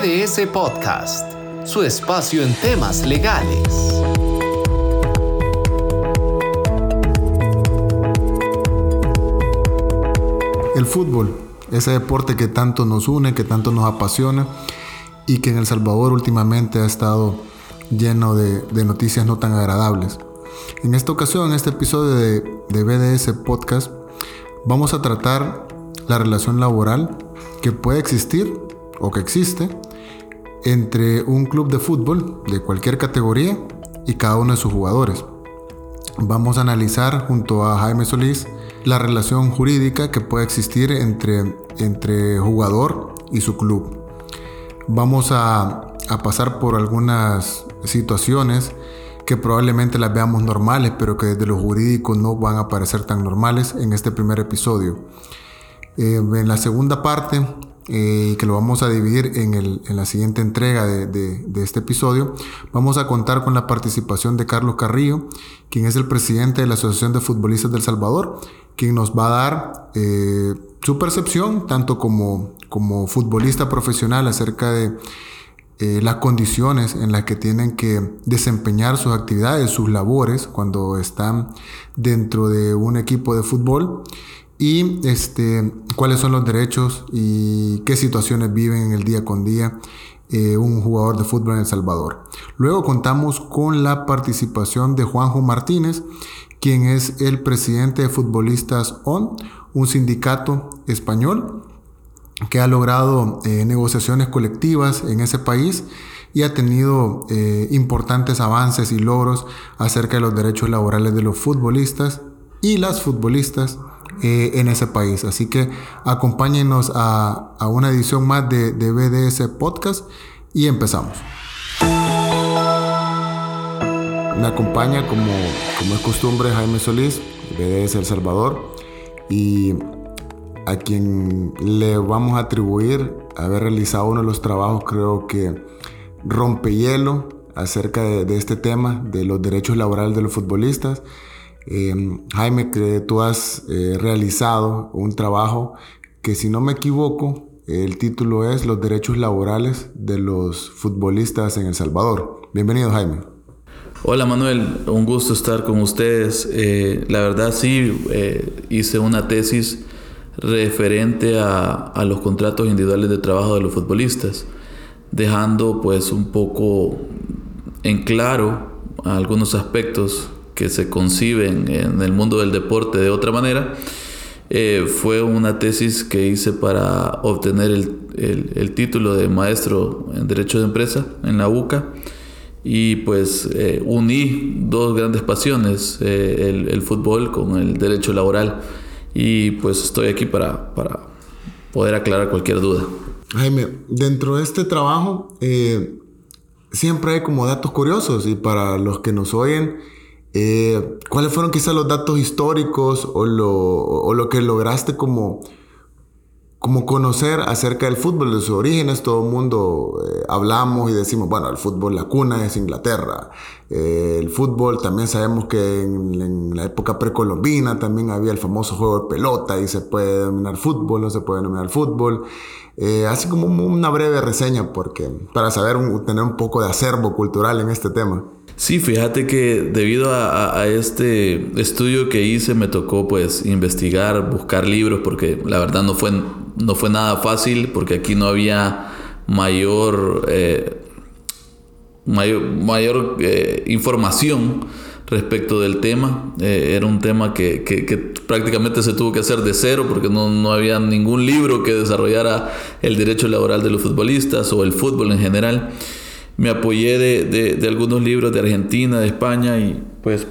BDS Podcast, su espacio en temas legales. El fútbol, ese deporte que tanto nos une, que tanto nos apasiona y que en El Salvador últimamente ha estado lleno de, noticias no tan agradables. En esta ocasión, en este episodio de, de BDS Podcast, vamos a tratar la relación laboral que puede existir o que existe entre un club de fútbol de cualquier categoría y cada uno de sus jugadores. Vamos a analizar junto a Jaime Solís la relación jurídica que puede existir entre, entre jugador y su club. Vamos a, a pasar por algunas situaciones que probablemente las veamos normales, pero que desde lo jurídico no van a parecer tan normales en este primer episodio. Eh, en la segunda parte eh, que lo vamos a dividir en, la siguiente entrega de, este episodio, vamos a contar con la participación de Carlos Carrillo, quien es el presidente de la Asociación de Futbolistas del Salvador, quien nos va a dar eh, su percepción, tanto como, como futbolista profesional, acerca de eh, las condiciones en las que tienen que desempeñar sus actividades, sus labores, cuando están dentro de un equipo de fútbol y este, cuáles son los derechos y qué situaciones viven en el día con día eh, un jugador de fútbol en El Salvador. Luego contamos con la participación de Juanjo Martínez, quien es el presidente de Futbolistas ON, un sindicato español que ha logrado eh, negociaciones colectivas en ese país y ha tenido eh, importantes avances y logros acerca de los derechos laborales de los futbolistas y las futbolistas eh, en ese país. Así que acompáñenos a, una edición más de, de, BDS Podcast y empezamos. Me acompaña como, como es costumbre Jaime Solís, BDS El Salvador, y a quien le vamos a atribuir haber realizado uno de los trabajos creo que rompe hielo acerca de este tema de los derechos laborales de los futbolistas Em, Jaime, que tú has eh, realizado un trabajo que si no me equivoco, el título es Los derechos laborales de los futbolistas en El Salvador. Bienvenido, Jaime. Hola Manuel, un gusto estar con ustedes. Eh, la verdad sí, eh, hice una tesis referente a, a, los contratos individuales de trabajo de los futbolistas, dejando pues un poco en claro algunos aspectos que se conciben en el mundo del deporte de otra manera, eh, fue una tesis que hice para obtener el, título de maestro en Derecho de Empresa en la UCA y pues eh, uní dos grandes pasiones, eh, el, fútbol con el derecho laboral y pues estoy aquí para, para poder aclarar cualquier duda. Jaime, dentro de este trabajo siempre hay como datos curiosos y para los que nos oyen, eh, ¿Cuáles fueron quizás los datos históricos o lo, que lograste como, como conocer acerca del fútbol, de sus orígenes? Todo el mundo eh, hablamos y decimos, bueno, el fútbol, la cuna es Inglaterra. Eh, el fútbol también sabemos que en, la época precolombina también había el famoso juego de pelota y se puede denominar fútbol, no se puede denominar fútbol. así como una breve reseña porque, para saber, tener un poco de acervo cultural en este tema. Sí, fíjate que debido a, este estudio que hice me tocó pues investigar, buscar libros, porque la verdad no fue, no fue nada fácil, porque aquí no había mayor, eh, mayor, eh, información respecto del tema. Eh, era un tema que, prácticamente se tuvo que hacer de cero porque no, no, había ningún libro que desarrollara el derecho laboral de los futbolistas o el fútbol en general me apoyé de, algunos libros de Argentina, de España y pues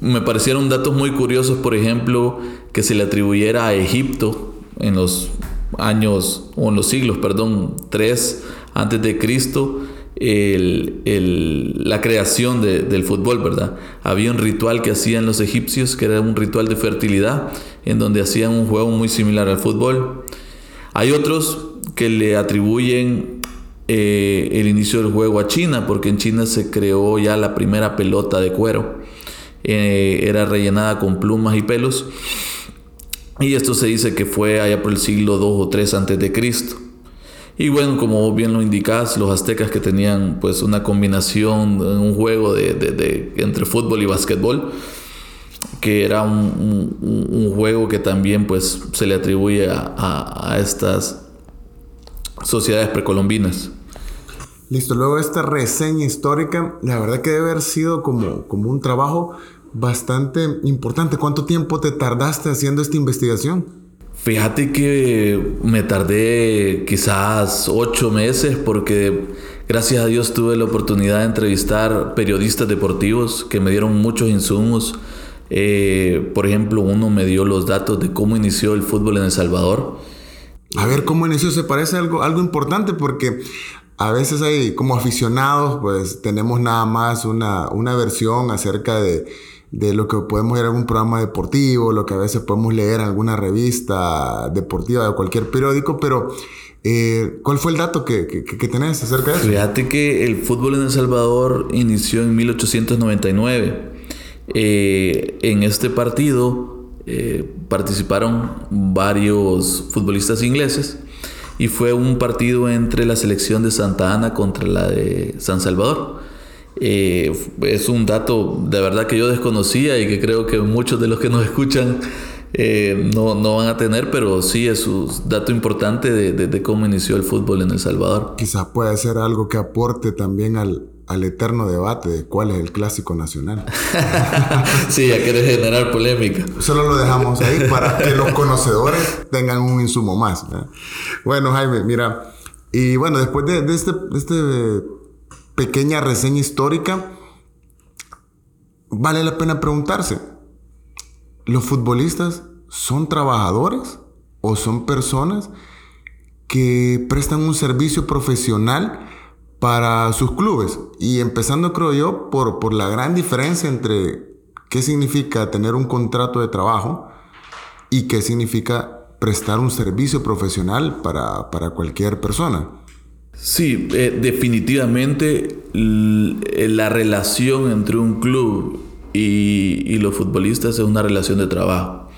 me parecieron datos muy curiosos, por ejemplo, que se le atribuyera a Egipto en los años, o en los siglos, perdón, 3 antes de Cristo, la creación del fútbol, ¿verdad? Había un ritual que hacían los egipcios, que era un ritual de fertilidad, en donde hacían un juego muy similar al fútbol. Hay otros que le atribuyen eh, el inicio del juego a China, porque en China se creó ya la primera pelota de cuero. Eh, era rellenada con plumas y pelos. Y esto se dice que fue allá por el siglo 2 o 3 antes de Cristo. Y bueno, como bien lo indicas, los aztecas que tenían pues una combinación, un juego de, entre fútbol y básquetbol, que era un, juego que también pues se le atribuye a, estas sociedades precolombinas. Listo, luego esta reseña histórica, la verdad que debe haber sido como, como un trabajo bastante importante. ¿Cuánto tiempo te tardaste haciendo esta investigación? Fíjate que me tardé quizás ocho meses porque gracias a Dios tuve la oportunidad de entrevistar periodistas deportivos que me dieron muchos insumos. Eh, por ejemplo, uno me dio los datos de cómo inició el fútbol en El Salvador. A ver, ¿cómo inició? Se parece algo, algo importante porque a veces hay como aficionados, pues tenemos nada más una, una versión acerca de de lo que podemos ver en algún programa deportivo, lo que a veces podemos leer en alguna revista deportiva de cualquier periódico, pero eh, ¿cuál fue el dato que, que, tenés acerca de eso? Fíjate que el fútbol en El Salvador inició en 1899. Eh, en este partido eh, participaron varios futbolistas ingleses y fue un partido entre la selección de Santa Ana contra la de San Salvador. Eh, es un dato de verdad que yo desconocía y que creo que muchos de los que nos escuchan eh, no, no, van a tener, pero sí es un dato importante de, de, cómo inició el fútbol en El Salvador. Quizás puede ser algo que aporte también al, al eterno debate de cuál es el clásico nacional. sí, ya quieres generar polémica. Solo lo dejamos ahí para que los conocedores tengan un insumo más. Bueno, Jaime, mira, y bueno, después de, de este, este pequeña reseña histórica, vale la pena preguntarse, ¿los futbolistas son trabajadores o son personas que prestan un servicio profesional para sus clubes? Y empezando, creo yo, por, por la gran diferencia entre qué significa tener un contrato de trabajo y qué significa prestar un servicio profesional para, para cualquier persona. Sí, eh, definitivamente la relación entre un club y, los futbolistas es una relación de trabajo.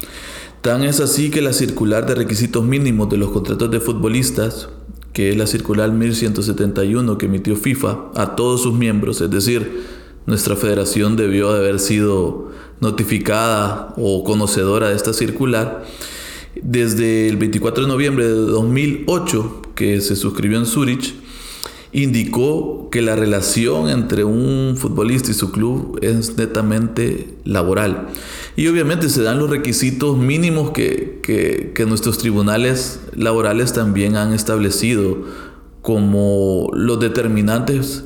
Tan es así que la circular de requisitos mínimos de los contratos de futbolistas, que es la circular 1171 que emitió FIFA a todos sus miembros, es decir, nuestra federación debió de haber sido notificada o conocedora de esta circular, desde el 24 de noviembre de 2008 que se suscribió en Zurich, indicó que la relación entre un futbolista y su club es netamente laboral. Y obviamente se dan los requisitos mínimos que, que, nuestros tribunales laborales también han establecido como los determinantes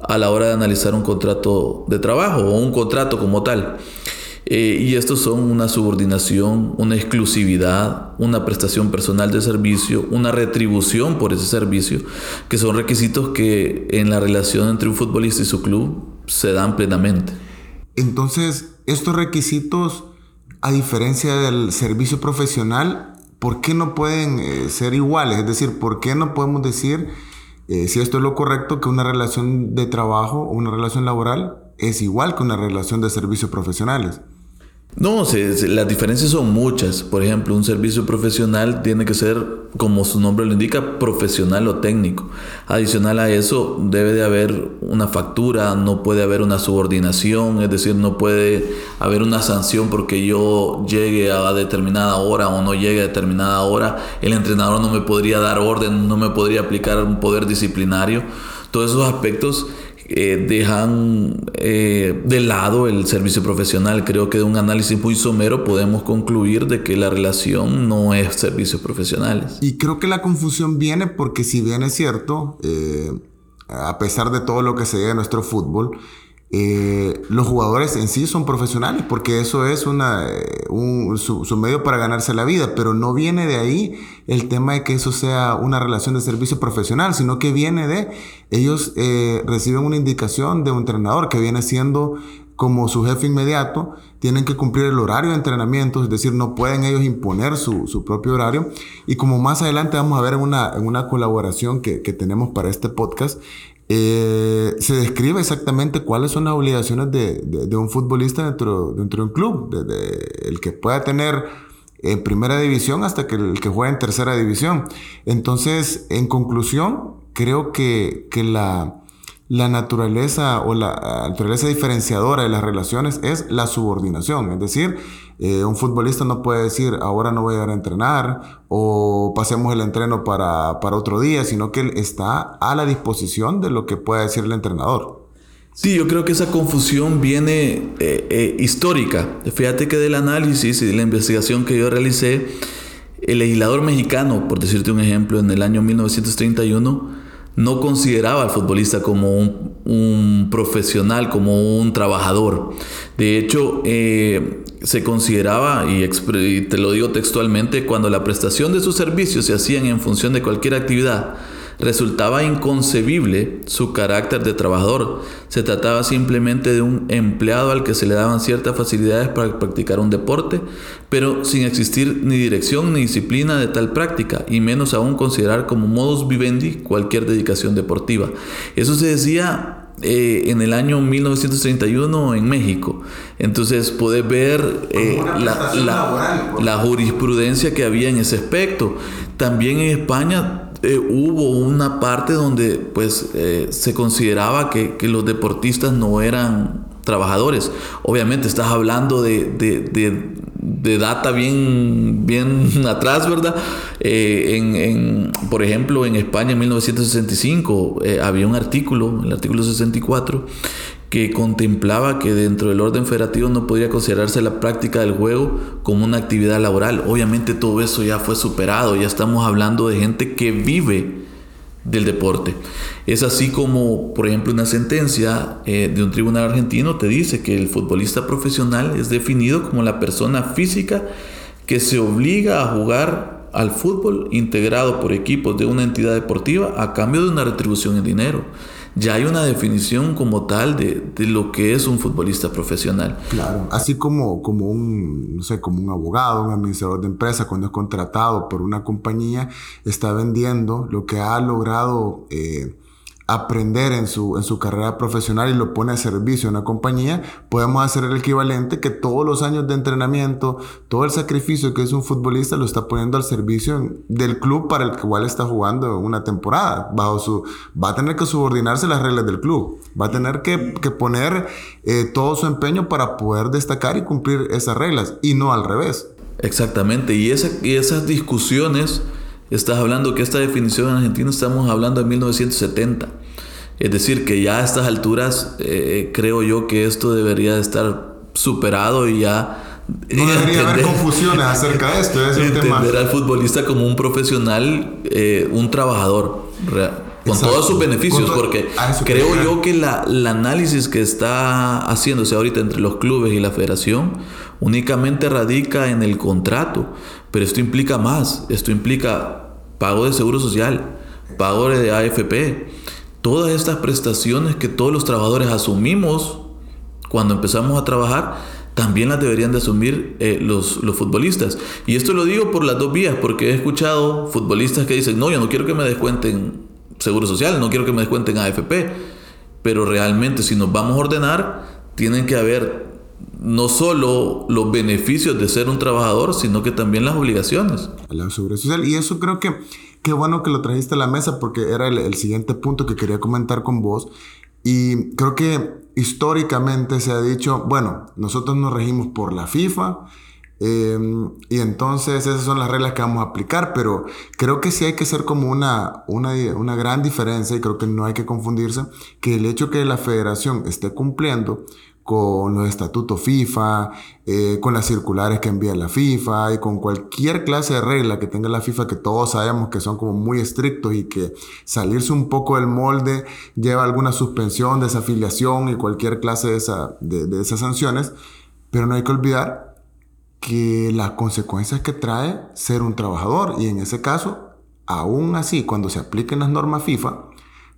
a la hora de analizar un contrato de trabajo o un contrato como tal. Eh, y estos son una subordinación, una exclusividad, una prestación personal de servicio, una retribución por ese servicio, que son requisitos que en la relación entre un futbolista y su club se dan plenamente. Entonces, estos requisitos, a diferencia del servicio profesional, ¿por qué no pueden eh, ser iguales? Es decir, ¿por qué no podemos decir, eh, si esto es lo correcto, que una relación de trabajo o una relación laboral es igual que una relación de servicios profesionales? No, las diferencias son muchas. Por ejemplo, un servicio profesional tiene que ser, como su nombre lo indica, profesional o técnico. Adicional a eso, debe de haber una factura, no puede haber una subordinación, es decir, no puede haber una sanción porque yo llegue a determinada hora o no llegue a determinada hora. El entrenador no me podría dar orden, no me podría aplicar un poder disciplinario. Todos esos aspectos eh, dejan eh, de lado el servicio profesional. Creo que de un análisis muy somero podemos concluir de que la relación no es servicios profesionales. Y creo que la confusión viene porque si bien es cierto, eh, a pesar de todo lo que se ve en nuestro fútbol, eh, los jugadores en sí son profesionales porque eso es eh, su, medio para ganarse la vida, pero no viene de ahí el tema de que eso sea una relación de servicio profesional, sino que viene de ellos eh, reciben una indicación de un entrenador que viene siendo como su jefe inmediato, tienen que cumplir el horario de entrenamiento, es decir, no pueden ellos imponer su, su propio horario. Y como más adelante vamos a ver en una, una colaboración que, que tenemos para este podcast, eh, se describe exactamente cuáles son las obligaciones de, un futbolista dentro, dentro de un club, el que pueda tener en primera división hasta que el que juega en tercera división. Entonces, en conclusión, creo que, que la, la naturaleza o la naturaleza diferenciadora de las relaciones es la subordinación. Es decir, eh, un futbolista no puede decir ahora no voy a ir a entrenar o pasemos el entreno para, para otro día, sino que él está a la disposición de lo que pueda decir el entrenador. Sí, yo creo que esa confusión viene eh, eh, histórica. Fíjate que del análisis y de la investigación que yo realicé, el legislador mexicano, por decirte un ejemplo, en el año 1931, no consideraba al futbolista como un, profesional, como un trabajador. De hecho, eh, se consideraba, y, y te lo digo textualmente, cuando la prestación de sus servicios se hacían en función de cualquier actividad, resultaba inconcebible su carácter de trabajador. Se trataba simplemente de un empleado al que se le daban ciertas facilidades para practicar un deporte, pero sin existir ni dirección ni disciplina de tal práctica, y menos aún considerar como modus vivendi cualquier dedicación deportiva. Eso se decía eh, en el año 1931 en México. Entonces puedes ver eh, la, la, jurisprudencia que había en ese aspecto. También en España eh, hubo una parte donde pues eh, se consideraba que, los deportistas no eran trabajadores. Obviamente estás hablando de, data bien, bien atrás, ¿verdad? Eh, en, por ejemplo, en España en 1965 había un artículo, el artículo 64, que contemplaba que dentro del orden federativo no podría considerarse la práctica del juego como una actividad laboral. Obviamente todo eso ya fue superado, ya estamos hablando de gente que vive del deporte. Es así como, por ejemplo, una sentencia eh, de un tribunal argentino te dice que el futbolista profesional es definido como la persona física que se obliga a jugar al fútbol integrado por equipos de una entidad deportiva a cambio de una retribución en dinero ya hay una definición como tal de, lo que es un futbolista profesional. Claro, así como, como, un, no sé, como un abogado, un administrador de empresa, cuando es contratado por una compañía, está vendiendo lo que ha logrado... Eh, aprender en su, en su carrera profesional y lo pone a servicio de una compañía, podemos hacer el equivalente que todos los años de entrenamiento, todo el sacrificio que es un futbolista lo está poniendo al servicio del club para el cual está jugando una temporada. Bajo su, va a tener que subordinarse las reglas del club, va a tener que, que poner eh, todo su empeño para poder destacar y cumplir esas reglas y no al revés. Exactamente, y, y esas discusiones Estás hablando que esta definición en Argentina estamos hablando de 1970. Es decir, que ya a estas alturas eh, creo yo que esto debería de estar superado y ya... No debería haber confusiones acerca de esto. Es entender al futbolista como un profesional, eh, un trabajador, con todos sus beneficios, porque creo yo que la, el análisis que está haciéndose ahorita entre los clubes y la federación únicamente radica en el contrato. Pero esto implica más, esto implica pago de seguro social, pago de AFP, todas estas prestaciones que todos los trabajadores asumimos cuando empezamos a trabajar, también las deberían de asumir eh, los, los, futbolistas. Y esto lo digo por las dos vías, porque he escuchado futbolistas que dicen, no, yo no quiero que me descuenten seguro social, no quiero que me descuenten AFP, pero realmente si nos vamos a ordenar, tienen que haber no solo los beneficios de ser un trabajador, sino que también las obligaciones. La seguridad social. Y eso creo que qué bueno que lo trajiste a la mesa porque era el, siguiente punto que quería comentar con vos. Y creo que históricamente se ha dicho, bueno, nosotros nos regimos por la FIFA. Em, y entonces esas son las reglas que vamos a aplicar, pero creo que sí hay que ser como una, una, una gran diferencia y creo que no hay que confundirse que el hecho que la federación esté cumpliendo con los estatutos FIFA, eh, con las circulares que envía la FIFA y con cualquier clase de regla que tenga la FIFA que todos sabemos que son como muy estrictos y que salirse un poco del molde lleva alguna suspensión, desafiliación y cualquier clase de, esa, de, esas sanciones. Pero no hay que olvidar que las consecuencias que trae ser un trabajador y en ese caso, aún así, cuando se apliquen las normas FIFA,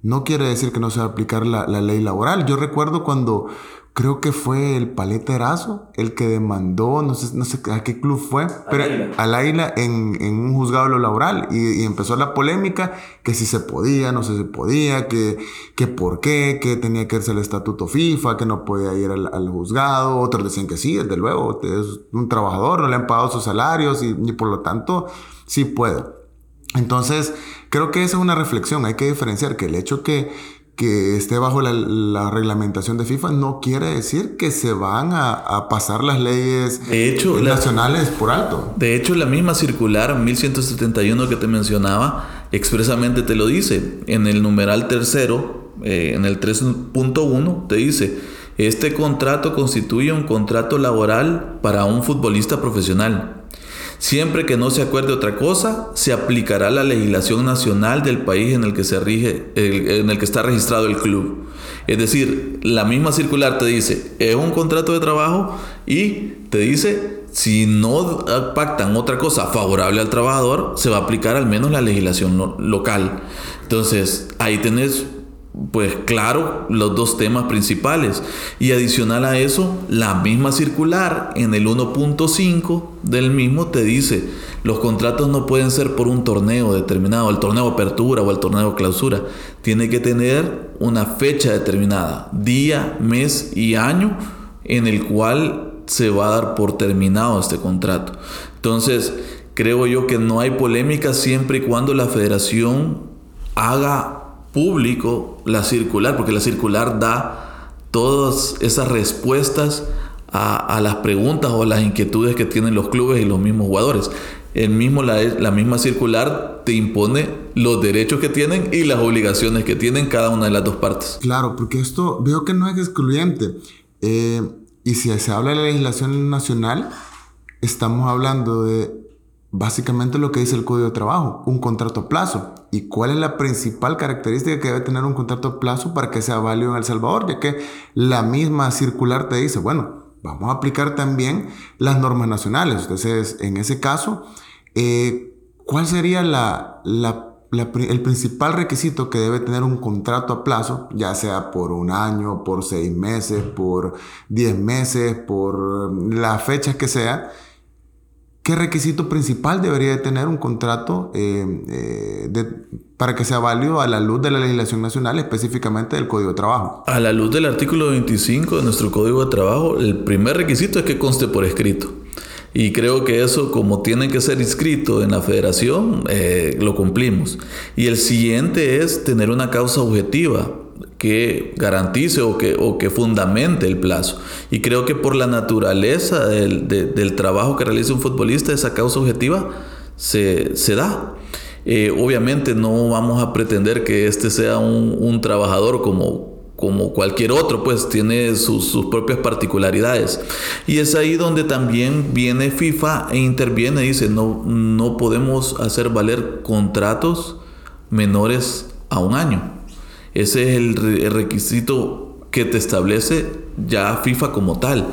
no quiere decir que no se va a aplicar la ley laboral. Yo recuerdo cuando creo que fue el Paleta Erazo el que demandó, no sé, no sé a qué club fue, pero al Águila en, en, un juzgado de lo laboral. Y, empezó la polémica que si se podía, no sé si se podía, que, que por qué, que tenía que irse el estatuto FIFA, que no podía ir al, juzgado. Otros decían que sí, desde luego, es un trabajador, no le han pagado sus salarios y, y por lo tanto sí puede. Entonces, creo que esa es una reflexión. Hay que diferenciar que el hecho que que esté bajo la, reglamentación de FIFA no quiere decir que se van a, pasar las leyes nacionales por alto. De hecho, la misma circular 1171 que te mencionaba expresamente te lo dice. En el numeral tercero, eh, en el 3.1, te dice, este contrato constituye un contrato laboral para un futbolista profesional Siempre que no se acuerde otra cosa, se aplicará la legislación nacional del país en el que se rige, en el que está registrado el club. Es decir, la misma circular te dice, es un contrato de trabajo y te dice, si no pactan otra cosa favorable al trabajador, se va a aplicar al menos la legislación local. Entonces, ahí tenés pues claro, los dos temas principales. Y adicional a eso, la misma circular en el 1.5 del mismo te dice, los contratos no pueden ser por un torneo determinado, el torneo apertura o el torneo clausura. Tiene que tener una fecha determinada, día, mes y año en el cual se va a dar por terminado este contrato. Entonces, creo yo que no hay polémica siempre y cuando la federación haga público la circular, porque la circular da todas esas respuestas a, las preguntas o las inquietudes que tienen los clubes y los mismos jugadores. El mismo, la, la, misma circular te impone los derechos que tienen y las obligaciones que tienen cada una de las dos partes. Claro, porque esto veo que no es excluyente. Eh, y si se habla de la legislación nacional, estamos hablando de básicamente lo que dice el Código de Trabajo, un contrato a plazo. ¿Y cuál es la principal característica que debe tener un contrato a plazo para que sea válido en El Salvador? Ya que la misma circular te dice, bueno, vamos a aplicar también las normas nacionales. Entonces, en ese caso, eh, ¿cuál sería la, el principal requisito que debe tener un contrato a plazo, ya sea por un año, por seis meses, por diez meses, por las fechas que sea? ¿Qué requisito principal debería de tener un contrato eh, eh, para que sea válido a la luz de la legislación nacional, específicamente del Código de Trabajo? A la luz del artículo 25 de nuestro Código de Trabajo, el primer requisito es que conste por escrito. Y creo que eso, como tiene que ser inscrito en la federación, eh, lo cumplimos. Y el siguiente es tener una causa objetiva que garantice o que, o que fundamente el plazo. Y creo que por la naturaleza del, trabajo que realiza un futbolista, esa causa objetiva se, da. Eh, obviamente no vamos a pretender que este sea un, trabajador como, como cualquier otro, pues tiene sus, sus, propias particularidades. Y es ahí donde también viene FIFA e interviene y dice, no, no podemos hacer valer contratos menores a un año. Ese es el, requisito que te establece ya FIFA como tal.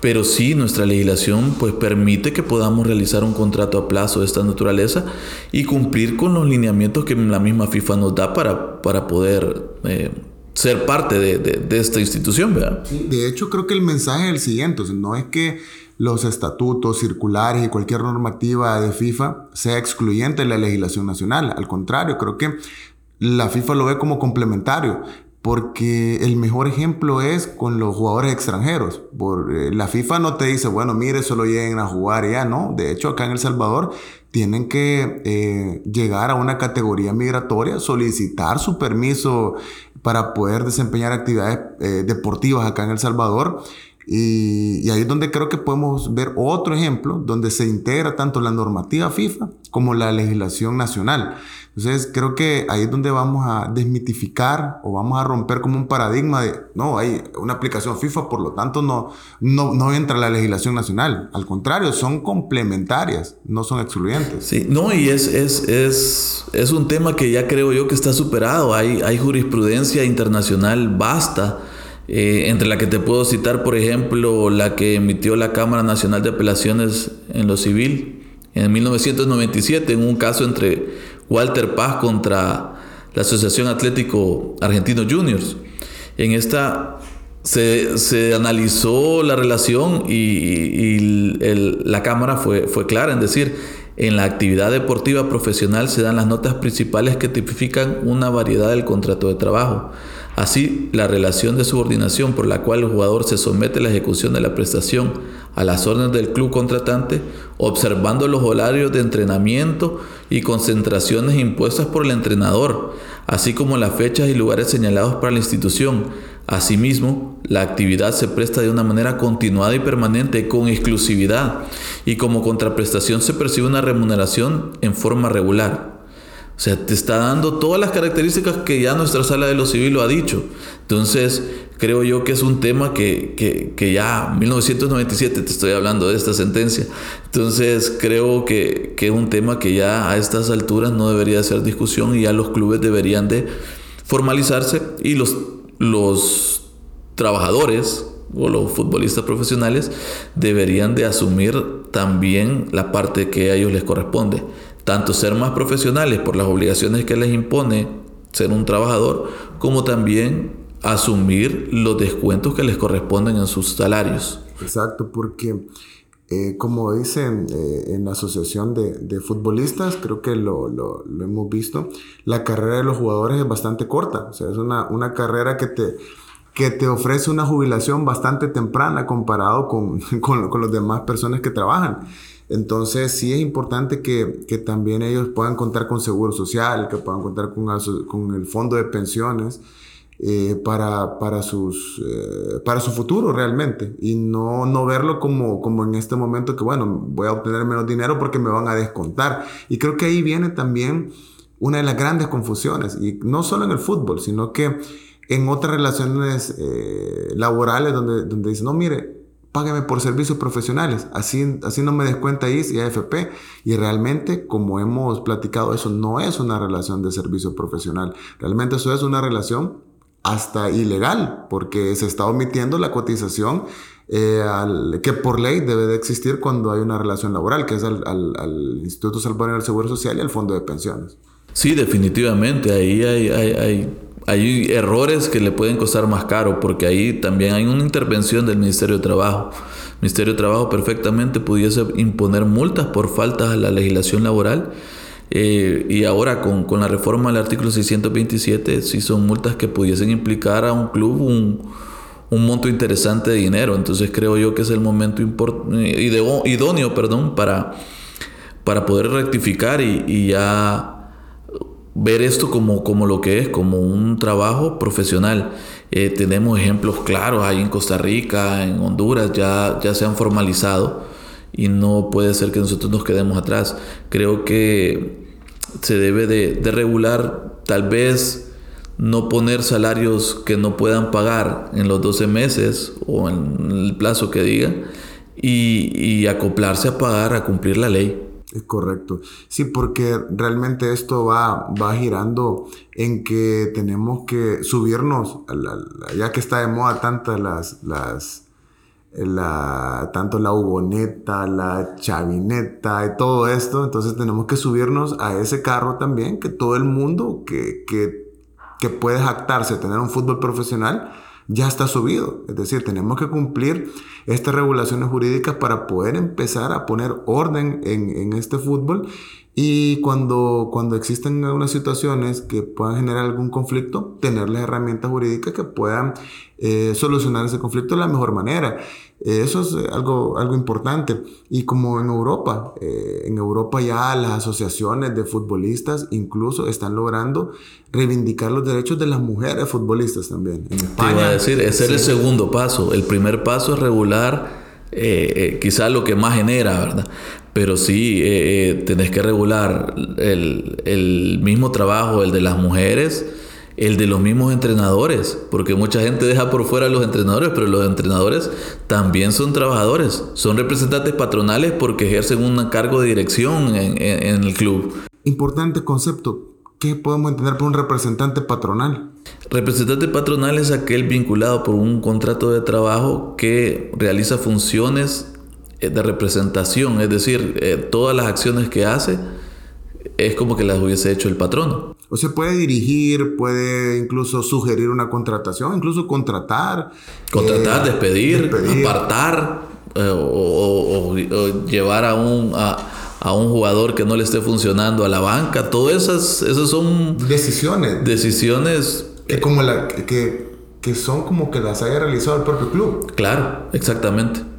Pero sí, nuestra legislación pues permite que podamos realizar un contrato a plazo de esta naturaleza y cumplir con los lineamientos que la misma FIFA nos da para, para poder eh, ser parte de, esta institución. ¿verdad? de hecho, creo que el mensaje es el siguiente. no es que los estatutos, circulares y cualquier normativa de FIFA sea excluyente de la legislación nacional. Al contrario, creo que la FIFA lo ve como complementario, porque el mejor ejemplo es con los jugadores extranjeros. Por, eh, la FIFA no te dice, bueno, mire, solo lleguen a jugar ya, no. De hecho, acá en El Salvador tienen que eh, llegar a una categoría migratoria, solicitar su permiso para poder desempeñar actividades eh, deportivas acá en El Salvador. Y, y, ahí es donde creo que podemos ver otro ejemplo donde se integra tanto la normativa FIFA como la legislación nacional. Entonces creo que ahí es donde vamos a desmitificar o vamos a romper como un paradigma de, no, hay una aplicación FIFA, por lo tanto no, no, no entra la legislación nacional. Al contrario, son complementarias, no son excluyentes. Sí, no, y es, es, es, es un tema que ya creo yo que está superado. Hay, hay jurisprudencia internacional basta. Eh, entre la que te puedo citar, por ejemplo, la que emitió la Cámara Nacional de Apelaciones en lo civil en 1997, en un caso entre Walter Paz contra la Asociación Atlético Argentino Juniors. En esta se, analizó la relación y, la Cámara fue, fue clara en decir, en la actividad deportiva profesional se dan las notas principales que tipifican una variedad del contrato de trabajo. Así, la relación de subordinación por la cual el jugador se somete a la ejecución de la prestación a las órdenes del club contratante, observando los horarios de entrenamiento y concentraciones impuestas por el entrenador, así como las fechas y lugares señalados para la institución. Asimismo, la actividad se presta de una manera continuada y permanente con exclusividad y como contraprestación se percibe una remuneración en forma regular. O sea, te está dando todas las características que ya nuestra sala de lo civil lo ha dicho. Entonces, creo yo que es un tema que, que, ya, 1997 te estoy hablando de esta sentencia. Entonces, creo que, que es un tema que ya a estas alturas no debería ser discusión y ya los clubes deberían de formalizarse y los, los trabajadores o los futbolistas profesionales deberían de asumir también la parte que a ellos les corresponde tanto ser más profesionales por las obligaciones que les impone ser un trabajador, como también asumir los descuentos que les corresponden en sus salarios. Exacto, porque eh, como dicen eh, en la Asociación de, Futbolistas, creo que lo, hemos visto, la carrera de los jugadores es bastante corta, o sea, es una, una carrera que te, que te ofrece una jubilación bastante temprana comparado con, con, con las demás personas que trabajan. Entonces sí es importante que, que, también ellos puedan contar con seguro social, que puedan contar con, con el fondo de pensiones eh, para, para, sus, eh, para su futuro realmente y no, no verlo como, como en este momento que bueno, voy a obtener menos dinero porque me van a descontar. Y creo que ahí viene también una de las grandes confusiones y no solo en el fútbol, sino que en otras relaciones eh, laborales donde, donde dicen, no, mire, págame por servicios profesionales, así, así no me descuenta IS y AFP. Y realmente, como hemos platicado, eso no es una relación de servicio profesional, realmente eso es una relación hasta ilegal, porque se está omitiendo la cotización eh, que por ley debe de existir cuando hay una relación laboral, que es al, Instituto Salvadoreño del Seguro Social y al Fondo de Pensiones. Sí, definitivamente, ahí hay, hay, hay hay errores que le pueden costar más caro porque ahí también hay una intervención del Ministerio de Trabajo. El Ministerio de Trabajo perfectamente pudiese imponer multas por faltas a la legislación laboral eh, y ahora con, con, la reforma del artículo 627 sí son multas que pudiesen implicar a un club un, un monto interesante de dinero. Entonces creo yo que es el momento idóneo perdón, para, para poder rectificar y, y ya ver esto como, como lo que es, como un trabajo profesional. Eh, tenemos ejemplos claros ahí en Costa Rica, en Honduras, ya, ya se han formalizado y no puede ser que nosotros nos quedemos atrás. Creo que se debe de, regular, tal vez no poner salarios que no puedan pagar en los 12 meses o en el plazo que diga y acoplarse a pagar, a cumplir la ley. Es correcto. Sí, porque realmente esto va, va girando en que tenemos que subirnos, ya que está de moda tantas las, las, la, tanto la uboneta, la chavineta y todo esto, entonces tenemos que subirnos a ese carro también, que todo el mundo que, que, que puede jactarse tener un fútbol profesional, ya está subido. Es decir, tenemos que cumplir estas regulaciones jurídicas para poder empezar a poner orden en, este fútbol y cuando, cuando existen algunas situaciones que puedan generar algún conflicto, tener las herramientas jurídicas que puedan eh, solucionar ese conflicto de la mejor manera. Eh, eso es eh, algo, algo importante. Y como en Europa, en Europa ya las asociaciones de futbolistas incluso están logrando reivindicar los derechos de las mujeres futbolistas también. En España. Te iba a decir, ese es el segundo paso. El primer paso es regular quizá lo que más genera, ¿verdad? Pero sí, eh, eh, tenés que regular el, el, mismo trabajo, el de las mujeres, el de los mismos entrenadores, porque mucha gente deja por fuera a los entrenadores, pero los entrenadores también son trabajadores, son representantes patronales porque ejercen un cargo de dirección en, en el club. Importante concepto. ¿Qué podemos entender por un representante patronal? Representante patronal es aquel vinculado por un contrato de trabajo que realiza funciones eh, de representación, es decir, eh, todas las acciones que hace es como que las hubiese hecho el patrono. O se puede dirigir, puede incluso sugerir una contratación, incluso contratar. Contratar, eh, despedir, apartar eh, o, llevar a un, a, un jugador que no le esté funcionando a la banca. Todas esas, esas son decisiones. Decisiones. Que, como la, que, que son como que las haya realizado el propio club. Claro, exactamente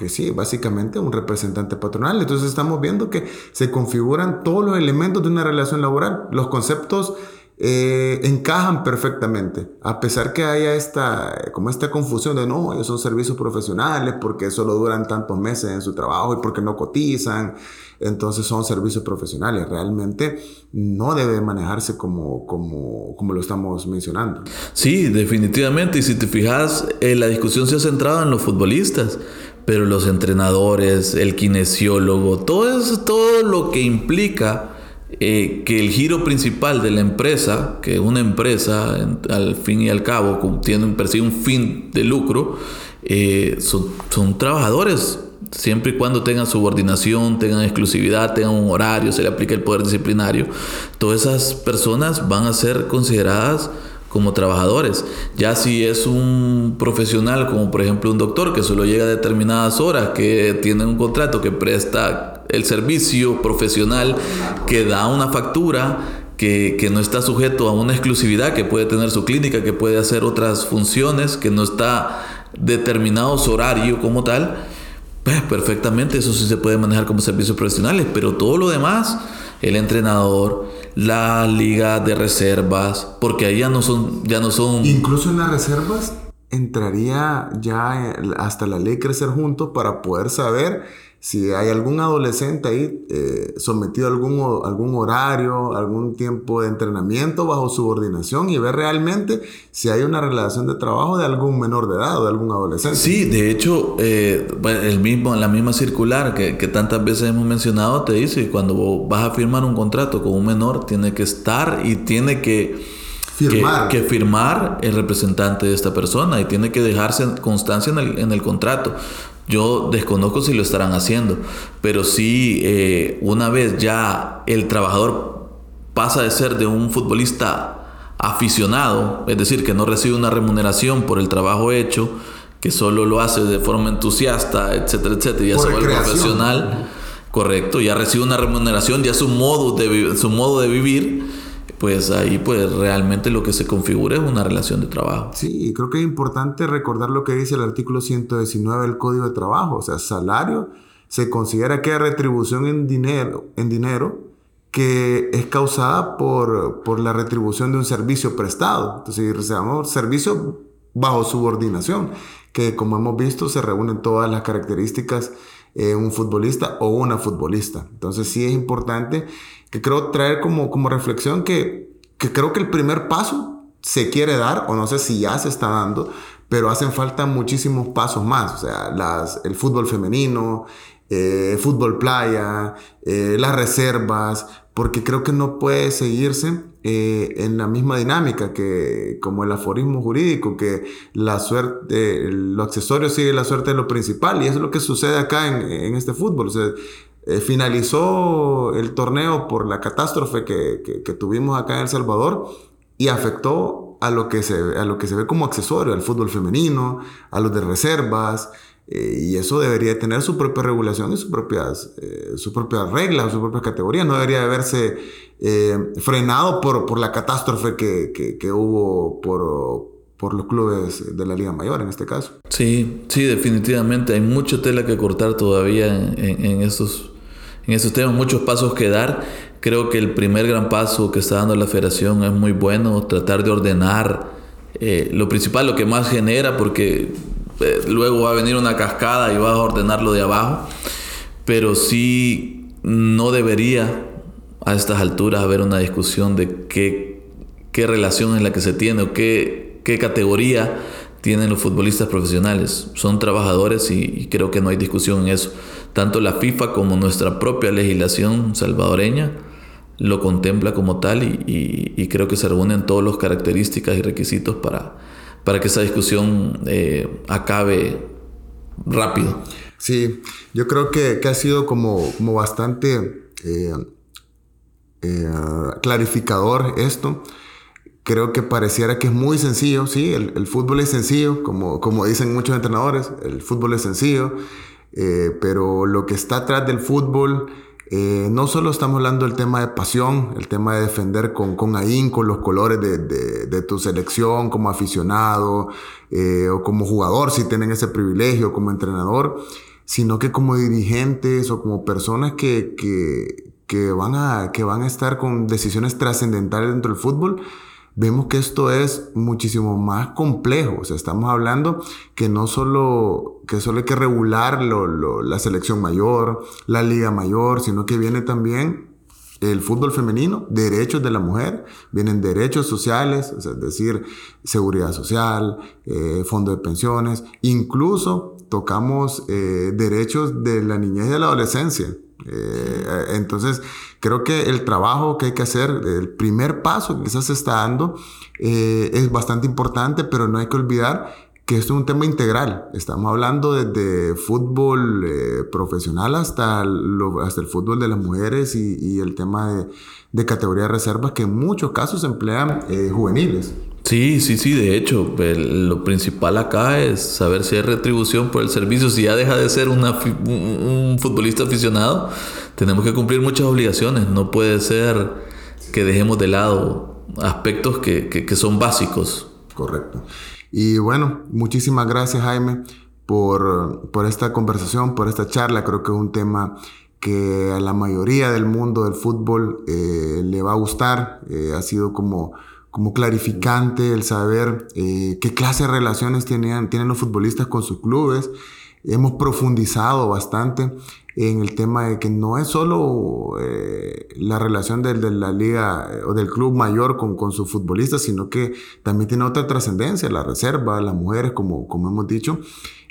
que sí, básicamente un representante patronal. Entonces estamos viendo que se configuran todos los elementos de una relación laboral. Los conceptos eh, encajan perfectamente, a pesar que haya esta, como esta confusión de no, ellos son servicios profesionales porque solo duran tantos meses en su trabajo y porque no cotizan, entonces son servicios profesionales. Realmente no debe manejarse como, como, como lo estamos mencionando. Sí, definitivamente. Y si te fijas, eh, la discusión se ha centrado en los futbolistas pero los entrenadores, el kinesiólogo, todo, eso, todo lo que implica eh, que el giro principal de la empresa, que una empresa al fin y al cabo tiene, persigue un fin de lucro, eh, son, trabajadores, siempre y cuando tengan subordinación, tengan exclusividad, tengan un horario, se le aplique el poder disciplinario, todas esas personas van a ser consideradas como trabajadores. Ya si es un profesional, como por ejemplo un doctor que solo llega a determinadas horas, que tiene un contrato que presta el servicio profesional, que da una factura, que, que, no está sujeto a una exclusividad, que puede tener su clínica, que puede hacer otras funciones, que no está determinado su horario como tal, pues perfectamente eso sí se puede manejar como servicios profesionales, pero todo lo demás, el entrenador, la liga de reservas, porque ahí ya no son, ya no son. Incluso en las reservas entraría ya hasta la ley crecer juntos para poder saber si hay algún adolescente ahí eh, sometido a algún, algún horario, algún tiempo de entrenamiento bajo subordinación y ver realmente si hay una relación de trabajo de algún menor de edad o de algún adolescente. Sí, de hecho, eh, el mismo, la misma circular que, que, tantas veces hemos mencionado te dice cuando vas a firmar un contrato con un menor, tiene que estar y tiene que... Firmar. Que, firmar el representante de esta persona y tiene que dejarse constancia en el, en el contrato. Yo desconozco si lo estarán haciendo, pero sí eh, una vez ya el trabajador pasa de ser de un futbolista aficionado, es decir, que no recibe una remuneración por el trabajo hecho, que solo lo hace de forma entusiasta, etcétera, etcétera, ya se vuelve profesional, correcto, ya recibe una remuneración, ya su modo de, su modo de vivir pues ahí pues realmente lo que se configura es una relación de trabajo. Sí, creo que es importante recordar lo que dice el artículo 119 del Código de Trabajo, o sea, salario se considera que retribución en dinero, en dinero que es causada por, por la retribución de un servicio prestado. Entonces, recibamos servicio bajo subordinación, que como hemos visto se reúnen todas las características de un futbolista o una futbolista. Entonces sí es importante que creo traer como, como reflexión que, que creo que el primer paso se quiere dar, o no sé si ya se está dando, pero hacen falta muchísimos pasos más. O sea, las, el fútbol femenino, eh, fútbol playa, eh, las reservas, porque creo que no puede seguirse eh, en la misma dinámica que como el aforismo jurídico, que la suerte, lo accesorio sigue la suerte de lo principal, y eso es lo que sucede acá en, en este fútbol. O eh, finalizó el torneo por la catástrofe que, que, tuvimos acá en El Salvador y afectó a lo, que se, a lo que se ve como accesorio, al fútbol femenino, a los de reservas, eh, y eso debería tener su propia regulación y sus propias, eh, sus propias reglas, sus propias categorías. No debería haberse frenado por, por la catástrofe que, que, que hubo por, por los clubes de la Liga Mayor en este caso. Sí, sí, definitivamente. Hay mucha tela que cortar todavía en, en, en estos en esos temas, muchos pasos que dar. Creo que el primer gran paso que está dando la federación es muy bueno, tratar de ordenar eh, lo principal, lo que más genera, porque eh, luego va a venir una cascada y va a ordenarlo de abajo. Pero sí no debería a estas alturas haber una discusión de qué, qué relación es la que se tiene o qué, qué categoría tienen los futbolistas profesionales. Son trabajadores y creo que no hay discusión en eso. Tanto la FIFA como nuestra propia legislación salvadoreña lo contempla como tal y, creo que se reúnen todas las características y requisitos para, para que esa discusión eh, acabe rápido. Sí, yo creo que, ha sido como, bastante eh, eh, clarificador esto. Creo que pareciera que es muy sencillo, sí, el, fútbol es sencillo, como, como dicen muchos entrenadores, el fútbol es sencillo, pero lo que está atrás del fútbol, eh, no solo estamos hablando del tema de pasión, el tema de defender con, con los colores de, de, tu selección como aficionado o como jugador, si tienen ese privilegio, como entrenador, sino que como dirigentes o como personas que, que, que van a, que van a estar con decisiones trascendentales dentro del fútbol, vemos que esto es muchísimo más complejo. O sea, estamos hablando que no solo, que solo hay que regular la selección mayor, la liga mayor, sino que viene también el fútbol femenino, derechos de la mujer, vienen derechos sociales, es decir, seguridad social, eh, fondo de pensiones, incluso tocamos eh, derechos de la niñez y de la adolescencia. Eh, entonces, creo que el trabajo que hay que hacer, el primer paso que quizás se está dando, eh, es bastante importante, pero no hay que olvidar que esto es un tema integral. Estamos hablando desde fútbol eh, profesional hasta, hasta el fútbol de las mujeres y, el tema de, de, categoría de reservas que en muchos casos emplean juveniles. Sí, sí, sí, de hecho, lo principal acá es saber si hay retribución por el servicio. Si ya deja de ser un futbolista aficionado, tenemos que cumplir muchas obligaciones. No puede ser que dejemos de lado aspectos que, son básicos. Correcto. Y bueno, muchísimas gracias Jaime por, esta conversación, por esta charla. Creo que es un tema que a la mayoría del mundo del fútbol eh, le va a gustar. Eh, ha sido como como clarificante el saber eh, qué clase de relaciones tienen, tienen los futbolistas con sus clubes. Hemos profundizado bastante en el tema de que no es solo eh, la relación de, de, la liga eh, o del club mayor con, con sus futbolistas, sino que también tiene otra trascendencia, la reserva, las mujeres, como, como hemos dicho,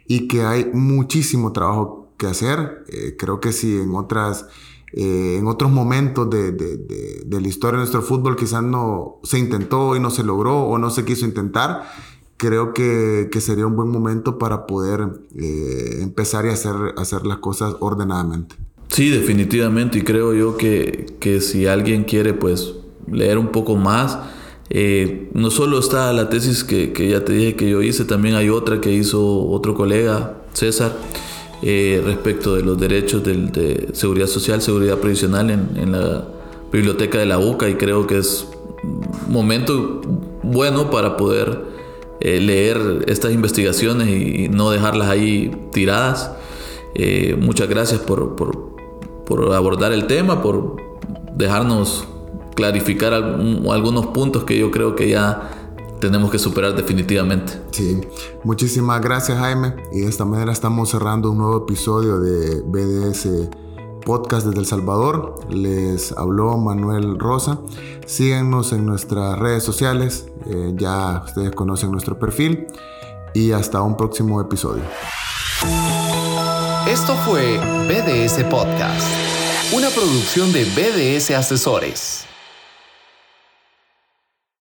y que hay muchísimo trabajo que hacer. creo que si en otras eh, en otros momentos de, de, de, la historia de nuestro fútbol quizás no se intentó y no se logró o no se quiso intentar. Creo que, que sería un buen momento para poder eh, empezar y hacer, hacer las cosas ordenadamente. Sí, definitivamente. Y creo yo que, que si alguien quiere pues leer un poco más, eh, no solo está la tesis que, que, ya te dije que yo hice, también hay otra que hizo otro colega, César, eh, respecto de los derechos de, seguridad social, seguridad previsional en, la biblioteca de la UCA y creo que es momento bueno para poder eh, leer estas investigaciones y no dejarlas ahí tiradas. Eh, muchas gracias por, por, por, abordar el tema, por dejarnos clarificar algunos puntos que yo creo que ya tenemos que superar definitivamente. Sí, muchísimas gracias Jaime y de esta manera estamos cerrando un nuevo episodio de BDS Podcast desde El Salvador. Les habló Manuel Rosa. Síguenos en nuestras redes sociales, eh, ya ustedes conocen nuestro perfil y hasta un próximo episodio. Esto fue BDS Podcast, una producción de BDS Asesores.